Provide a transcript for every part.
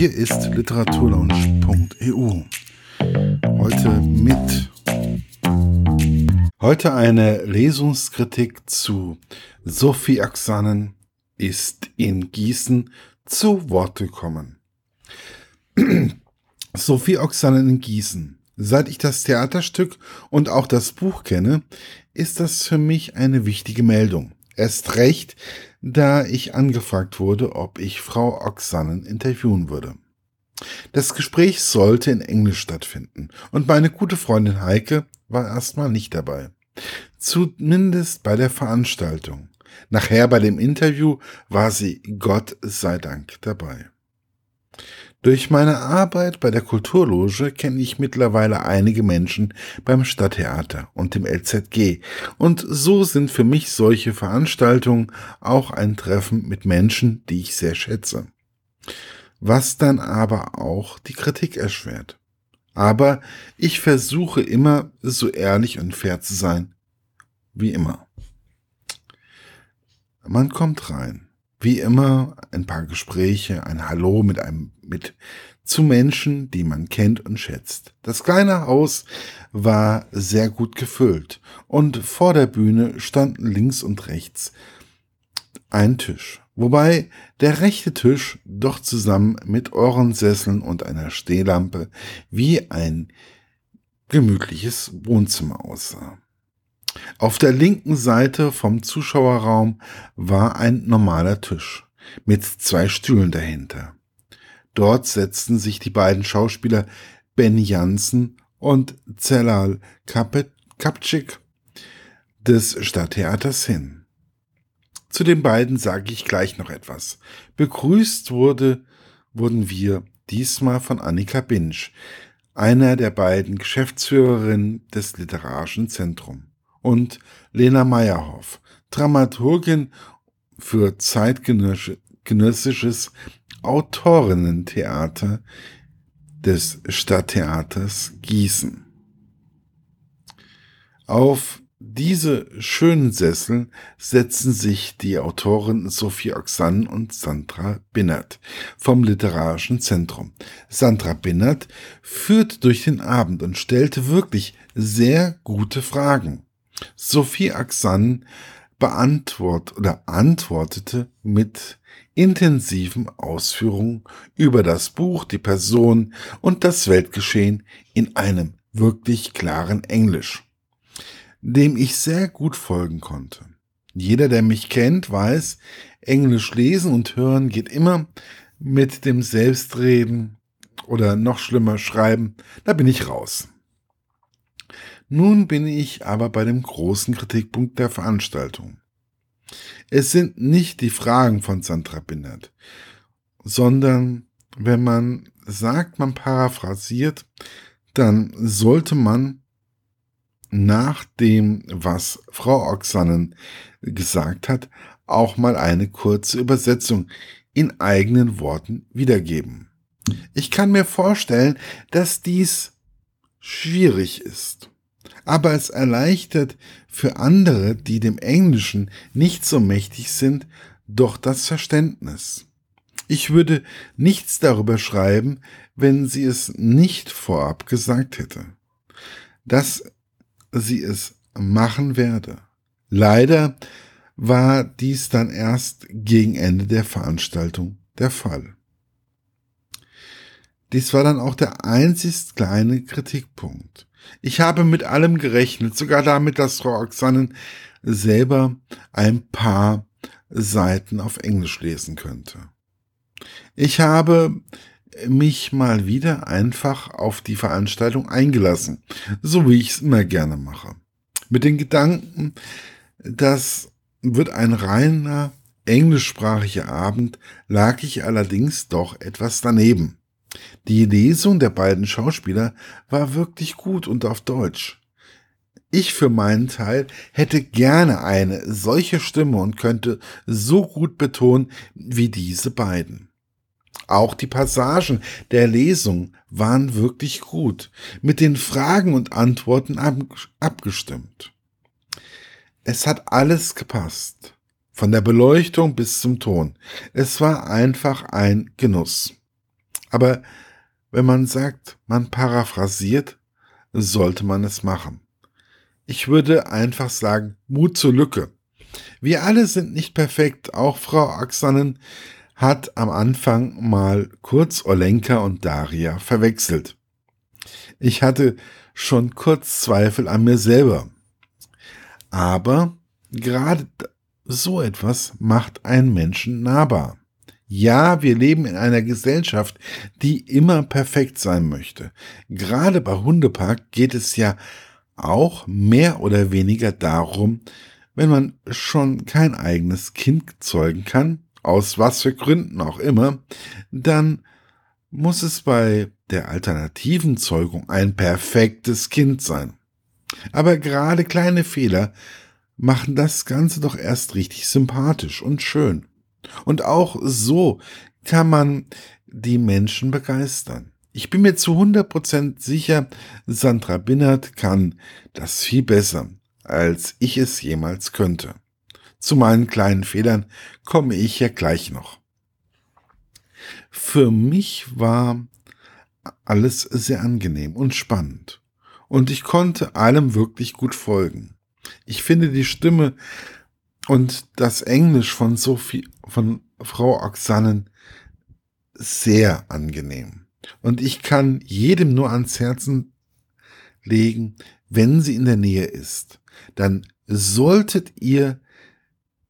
Hier ist literaturlaunch.eu. Heute mit heute eine Lesungskritik zu Sophie Aksanen ist in Gießen zu Wort gekommen. Sophie Oksanen in Gießen. Seit ich das Theaterstück und auch das Buch kenne, ist das für mich eine wichtige Meldung. Erst recht, da ich angefragt wurde, ob ich Frau Oksanen interviewen würde. Das Gespräch sollte in Englisch stattfinden und meine gute Freundin Heike war erstmal nicht dabei. Zumindest bei der Veranstaltung. Nachher bei dem Interview war sie Gott sei Dank dabei. Durch meine Arbeit bei der Kulturloge kenne ich mittlerweile einige Menschen beim Stadttheater und dem LZG und so sind für mich solche Veranstaltungen auch ein Treffen mit Menschen, die ich sehr schätze. Was dann aber auch die Kritik erschwert. Aber ich versuche immer so ehrlich und fair zu sein, wie immer. Man kommt rein wie immer ein paar Gespräche, ein Hallo mit einem, mit zu Menschen, die man kennt und schätzt. Das kleine Haus war sehr gut gefüllt und vor der Bühne standen links und rechts ein Tisch. Wobei der rechte Tisch doch zusammen mit Ohrensesseln und einer Stehlampe wie ein gemütliches Wohnzimmer aussah. Auf der linken Seite vom Zuschauerraum war ein normaler Tisch mit zwei Stühlen dahinter. Dort setzten sich die beiden Schauspieler Ben Jansen und Zelal Kapczyk des Stadttheaters hin. Zu den beiden sage ich gleich noch etwas. Begrüßt wurde, wurden wir diesmal von Annika Binsch, einer der beiden Geschäftsführerinnen des Literarischen Zentrums und Lena Meyerhoff, Dramaturgin für zeitgenössisches Autorinnentheater des Stadttheaters Gießen. Auf diese schönen Sessel setzen sich die Autoren Sophie Oxan und Sandra Binnert vom Literarischen Zentrum. Sandra Binnert führt durch den Abend und stellte wirklich sehr gute Fragen. Sophie Axan beantwort oder antwortete mit intensiven Ausführungen über das Buch, die Person und das Weltgeschehen in einem wirklich klaren Englisch, dem ich sehr gut folgen konnte. Jeder, der mich kennt, weiß, Englisch lesen und hören geht immer mit dem Selbstreden oder noch schlimmer schreiben, da bin ich raus. Nun bin ich aber bei dem großen Kritikpunkt der Veranstaltung. Es sind nicht die Fragen von Sandra Bindert, sondern wenn man sagt, man paraphrasiert, dann sollte man nach dem, was Frau Oxanen gesagt hat, auch mal eine kurze Übersetzung in eigenen Worten wiedergeben. Ich kann mir vorstellen, dass dies schwierig ist aber es erleichtert für andere, die dem Englischen nicht so mächtig sind, doch das Verständnis. Ich würde nichts darüber schreiben, wenn sie es nicht vorab gesagt hätte. Dass sie es machen werde. Leider war dies dann erst gegen Ende der Veranstaltung der Fall. Dies war dann auch der einzig kleine Kritikpunkt. Ich habe mit allem gerechnet, sogar damit, dass Frau Oxanen selber ein paar Seiten auf Englisch lesen könnte. Ich habe mich mal wieder einfach auf die Veranstaltung eingelassen, so wie ich es immer gerne mache. Mit den Gedanken, das wird ein reiner englischsprachiger Abend, lag ich allerdings doch etwas daneben. Die Lesung der beiden Schauspieler war wirklich gut und auf Deutsch. Ich für meinen Teil hätte gerne eine solche Stimme und könnte so gut betonen wie diese beiden. Auch die Passagen der Lesung waren wirklich gut, mit den Fragen und Antworten abgestimmt. Es hat alles gepasst, von der Beleuchtung bis zum Ton. Es war einfach ein Genuss. Aber wenn man sagt, man paraphrasiert, sollte man es machen. Ich würde einfach sagen, Mut zur Lücke. Wir alle sind nicht perfekt, auch Frau Aksanen hat am Anfang mal kurz Olenka und Daria verwechselt. Ich hatte schon kurz Zweifel an mir selber. Aber gerade so etwas macht einen Menschen nahbar. Ja, wir leben in einer Gesellschaft, die immer perfekt sein möchte. Gerade bei Hundepark geht es ja auch mehr oder weniger darum, wenn man schon kein eigenes Kind zeugen kann, aus was für Gründen auch immer, dann muss es bei der alternativen Zeugung ein perfektes Kind sein. Aber gerade kleine Fehler machen das Ganze doch erst richtig sympathisch und schön. Und auch so kann man die Menschen begeistern. Ich bin mir zu 100% sicher, Sandra Binnert kann das viel besser, als ich es jemals könnte. Zu meinen kleinen Fehlern komme ich ja gleich noch. Für mich war alles sehr angenehm und spannend. Und ich konnte allem wirklich gut folgen. Ich finde die Stimme und das Englisch von Sophie, von Frau Oxanen sehr angenehm. Und ich kann jedem nur ans Herzen legen, wenn sie in der Nähe ist, dann solltet ihr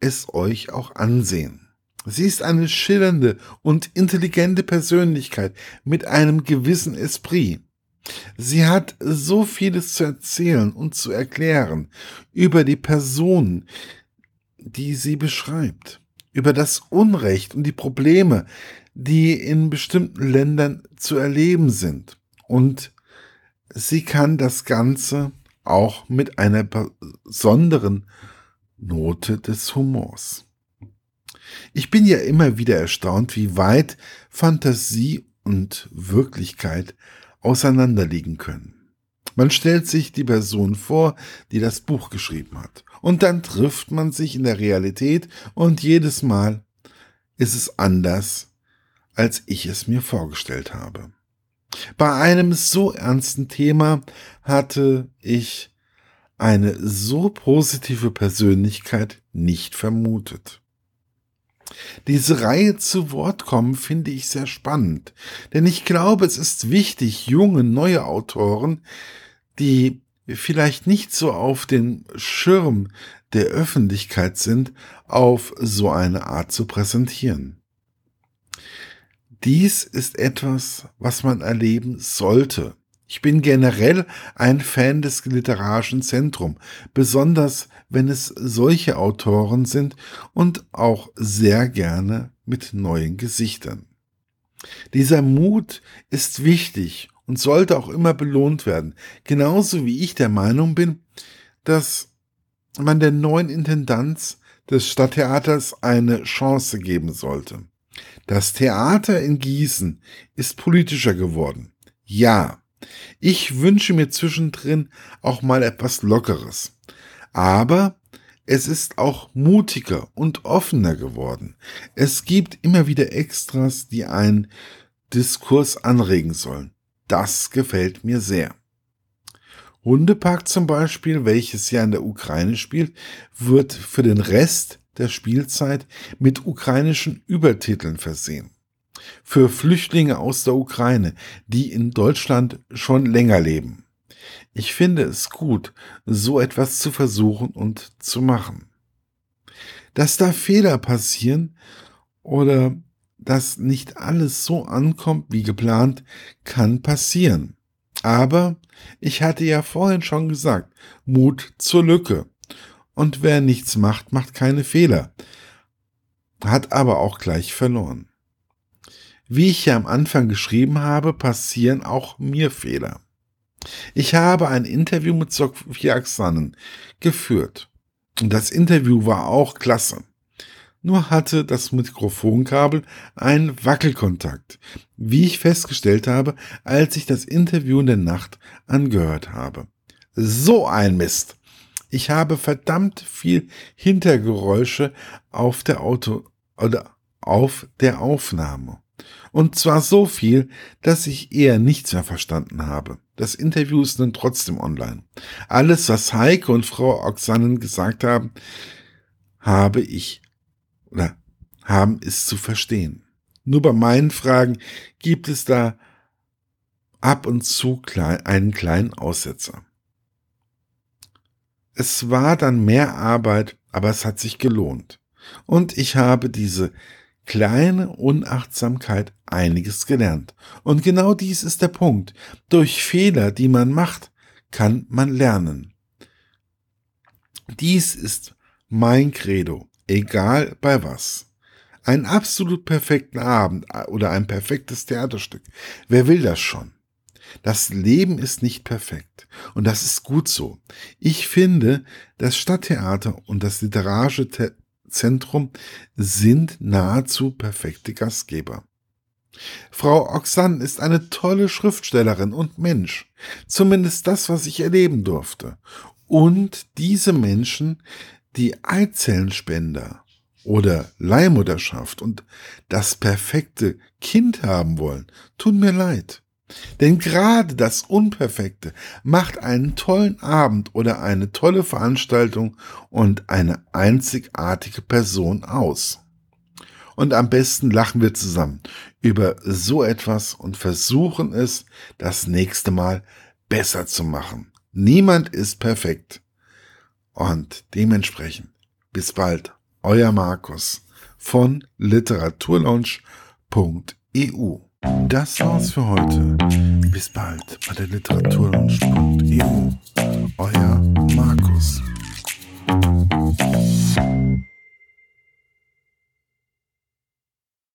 es euch auch ansehen. Sie ist eine schillernde und intelligente Persönlichkeit mit einem gewissen Esprit. Sie hat so vieles zu erzählen und zu erklären über die Person, die sie beschreibt, über das Unrecht und die Probleme, die in bestimmten Ländern zu erleben sind. Und sie kann das Ganze auch mit einer besonderen Note des Humors. Ich bin ja immer wieder erstaunt, wie weit Fantasie und Wirklichkeit auseinanderliegen können. Man stellt sich die Person vor, die das Buch geschrieben hat. Und dann trifft man sich in der Realität und jedes Mal ist es anders, als ich es mir vorgestellt habe. Bei einem so ernsten Thema hatte ich eine so positive Persönlichkeit nicht vermutet. Diese Reihe zu Wort kommen finde ich sehr spannend, denn ich glaube, es ist wichtig, junge, neue Autoren, die vielleicht nicht so auf den Schirm der Öffentlichkeit sind, auf so eine Art zu präsentieren. Dies ist etwas, was man erleben sollte. Ich bin generell ein Fan des literarischen Zentrums, besonders wenn es solche Autoren sind und auch sehr gerne mit neuen Gesichtern. Dieser Mut ist wichtig und sollte auch immer belohnt werden, genauso wie ich der Meinung bin, dass man der neuen Intendanz des Stadttheaters eine Chance geben sollte. Das Theater in Gießen ist politischer geworden. Ja, ich wünsche mir zwischendrin auch mal etwas Lockeres. Aber es ist auch mutiger und offener geworden. Es gibt immer wieder Extras, die einen Diskurs anregen sollen. Das gefällt mir sehr. Hundepark zum Beispiel, welches ja in der Ukraine spielt, wird für den Rest der Spielzeit mit ukrainischen Übertiteln versehen für Flüchtlinge aus der Ukraine, die in Deutschland schon länger leben. Ich finde es gut, so etwas zu versuchen und zu machen. Dass da Fehler passieren oder dass nicht alles so ankommt wie geplant, kann passieren. Aber ich hatte ja vorhin schon gesagt, Mut zur Lücke. Und wer nichts macht, macht keine Fehler. Hat aber auch gleich verloren. Wie ich ja am Anfang geschrieben habe, passieren auch mir Fehler. Ich habe ein Interview mit Sophie Aksanen geführt. Und das Interview war auch klasse. Nur hatte das Mikrofonkabel einen Wackelkontakt, wie ich festgestellt habe, als ich das Interview in der Nacht angehört habe. So ein Mist. Ich habe verdammt viel Hintergeräusche auf der Auto oder auf der Aufnahme. Und zwar so viel, dass ich eher nichts mehr verstanden habe. Das Interview ist nun trotzdem online. Alles, was Heike und Frau Oxanen gesagt haben, habe ich oder haben es zu verstehen. Nur bei meinen Fragen gibt es da ab und zu einen kleinen Aussetzer. Es war dann mehr Arbeit, aber es hat sich gelohnt. Und ich habe diese kleine Unachtsamkeit einiges gelernt. Und genau dies ist der Punkt. Durch Fehler, die man macht, kann man lernen. Dies ist mein Credo, egal bei was. Einen absolut perfekten Abend oder ein perfektes Theaterstück. Wer will das schon? Das Leben ist nicht perfekt. Und das ist gut so. Ich finde, das Stadttheater und das literarische Zentrum sind nahezu perfekte Gastgeber. Frau Oxan ist eine tolle Schriftstellerin und Mensch. Zumindest das, was ich erleben durfte. Und diese Menschen, die Eizellenspender oder Leihmutterschaft und das perfekte Kind haben wollen, tun mir leid. Denn gerade das Unperfekte macht einen tollen Abend oder eine tolle Veranstaltung und eine einzigartige Person aus. Und am besten lachen wir zusammen über so etwas und versuchen es das nächste Mal besser zu machen. Niemand ist perfekt. Und dementsprechend bis bald, euer Markus von literaturlaunch.eu. Das war's für heute. Bis bald bei der Literaturlaunch.eu. Euer Markus.